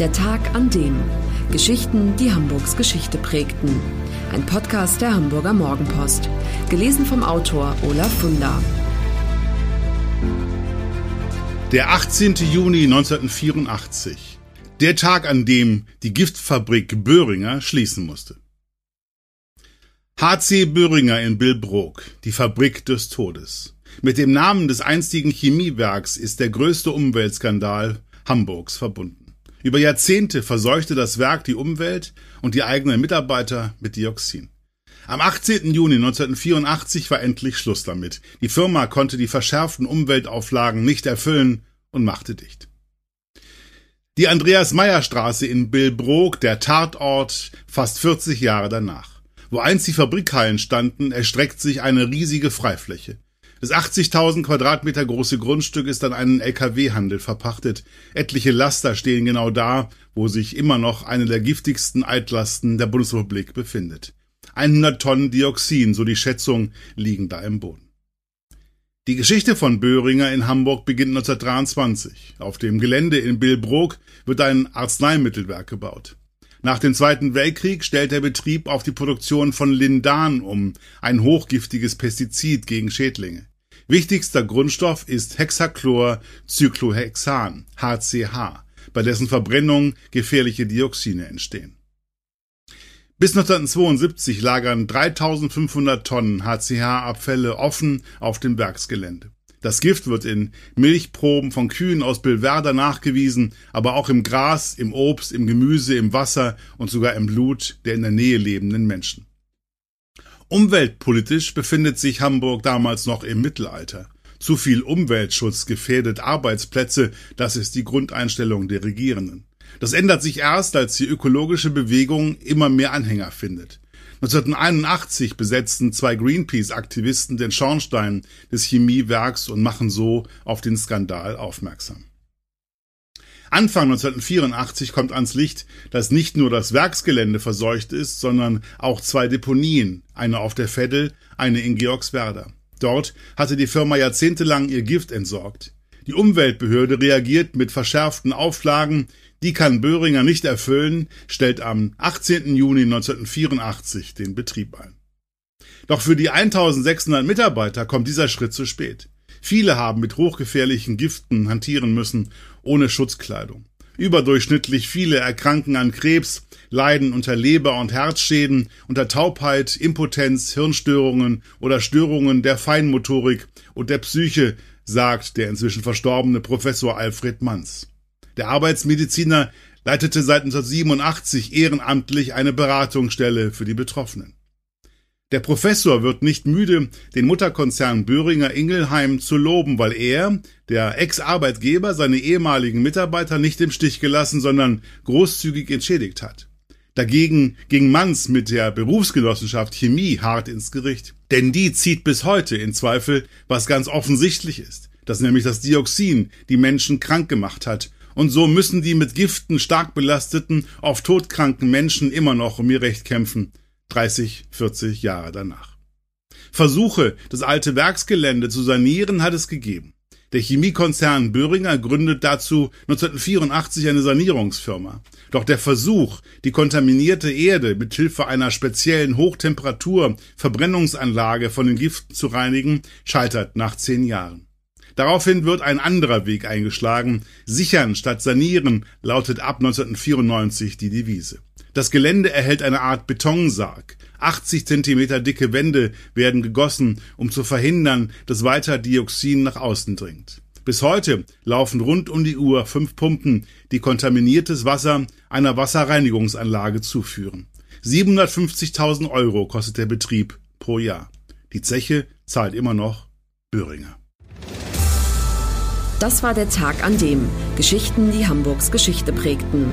Der Tag an dem. Geschichten, die Hamburgs Geschichte prägten. Ein Podcast der Hamburger Morgenpost. Gelesen vom Autor Olaf Funder. Der 18. Juni 1984. Der Tag, an dem die Giftfabrik Böhringer schließen musste. HC Böhringer in Billbrook, die Fabrik des Todes. Mit dem Namen des einstigen Chemiewerks ist der größte Umweltskandal Hamburgs verbunden. Über Jahrzehnte verseuchte das Werk die Umwelt und die eigenen Mitarbeiter mit Dioxin. Am 18. Juni 1984 war endlich Schluss damit. Die Firma konnte die verschärften Umweltauflagen nicht erfüllen und machte dicht. Die Andreas-Meyer-Straße in Billbrook, der Tatort, fast 40 Jahre danach. Wo einst die Fabrikhallen standen, erstreckt sich eine riesige Freifläche. Das 80.000 Quadratmeter große Grundstück ist an einen Lkw-Handel verpachtet. Etliche Laster stehen genau da, wo sich immer noch eine der giftigsten Altlasten der Bundesrepublik befindet. 100 Tonnen Dioxin, so die Schätzung, liegen da im Boden. Die Geschichte von Böhringer in Hamburg beginnt 1923. Auf dem Gelände in Billbrook wird ein Arzneimittelwerk gebaut. Nach dem Zweiten Weltkrieg stellt der Betrieb auf die Produktion von Lindan um, ein hochgiftiges Pestizid gegen Schädlinge. Wichtigster Grundstoff ist Hexachlorcyclohexan, HCH, bei dessen Verbrennung gefährliche Dioxine entstehen. Bis 1972 lagern 3500 Tonnen HCH-Abfälle offen auf dem Werksgelände. Das Gift wird in Milchproben von Kühen aus Billwerder nachgewiesen, aber auch im Gras, im Obst, im Gemüse, im Wasser und sogar im Blut der in der Nähe lebenden Menschen. Umweltpolitisch befindet sich Hamburg damals noch im Mittelalter. Zu viel Umweltschutz gefährdet Arbeitsplätze, das ist die Grundeinstellung der Regierenden. Das ändert sich erst, als die ökologische Bewegung immer mehr Anhänger findet. 1981 besetzten zwei Greenpeace-Aktivisten den Schornstein des Chemiewerks und machen so auf den Skandal aufmerksam. Anfang 1984 kommt ans Licht, dass nicht nur das Werksgelände verseucht ist, sondern auch zwei Deponien, eine auf der Veddel, eine in Georgswerder. Dort hatte die Firma jahrzehntelang ihr Gift entsorgt. Die Umweltbehörde reagiert mit verschärften Auflagen, die kann Böhringer nicht erfüllen, stellt am 18. Juni 1984 den Betrieb ein. Doch für die 1600 Mitarbeiter kommt dieser Schritt zu spät. Viele haben mit hochgefährlichen Giften hantieren müssen, ohne Schutzkleidung. Überdurchschnittlich viele erkranken an Krebs, leiden unter Leber- und Herzschäden, unter Taubheit, Impotenz, Hirnstörungen oder Störungen der Feinmotorik und der Psyche, sagt der inzwischen verstorbene Professor Alfred Manz. Der Arbeitsmediziner leitete seit 1987 ehrenamtlich eine Beratungsstelle für die Betroffenen. Der Professor wird nicht müde, den Mutterkonzern Böhringer Ingelheim zu loben, weil er, der Ex-Arbeitgeber, seine ehemaligen Mitarbeiter nicht im Stich gelassen, sondern großzügig entschädigt hat. Dagegen ging Manns mit der Berufsgenossenschaft Chemie hart ins Gericht. Denn die zieht bis heute in Zweifel, was ganz offensichtlich ist, dass nämlich das Dioxin die Menschen krank gemacht hat und so müssen die mit Giften stark belasteten, oft todkranken Menschen immer noch um ihr Recht kämpfen, 30, 40 Jahre danach. Versuche, das alte Werksgelände zu sanieren, hat es gegeben. Der Chemiekonzern Böhringer gründet dazu 1984 eine Sanierungsfirma. Doch der Versuch, die kontaminierte Erde mit Hilfe einer speziellen Hochtemperatur Verbrennungsanlage von den Giften zu reinigen, scheitert nach zehn Jahren. Daraufhin wird ein anderer Weg eingeschlagen. Sichern statt sanieren lautet ab 1994 die Devise. Das Gelände erhält eine Art Betonsarg. 80 Zentimeter dicke Wände werden gegossen, um zu verhindern, dass weiter Dioxin nach außen dringt. Bis heute laufen rund um die Uhr fünf Pumpen, die kontaminiertes Wasser einer Wasserreinigungsanlage zuführen. 750.000 Euro kostet der Betrieb pro Jahr. Die Zeche zahlt immer noch Böhringer. Das war der Tag an dem Geschichten, die Hamburgs Geschichte prägten.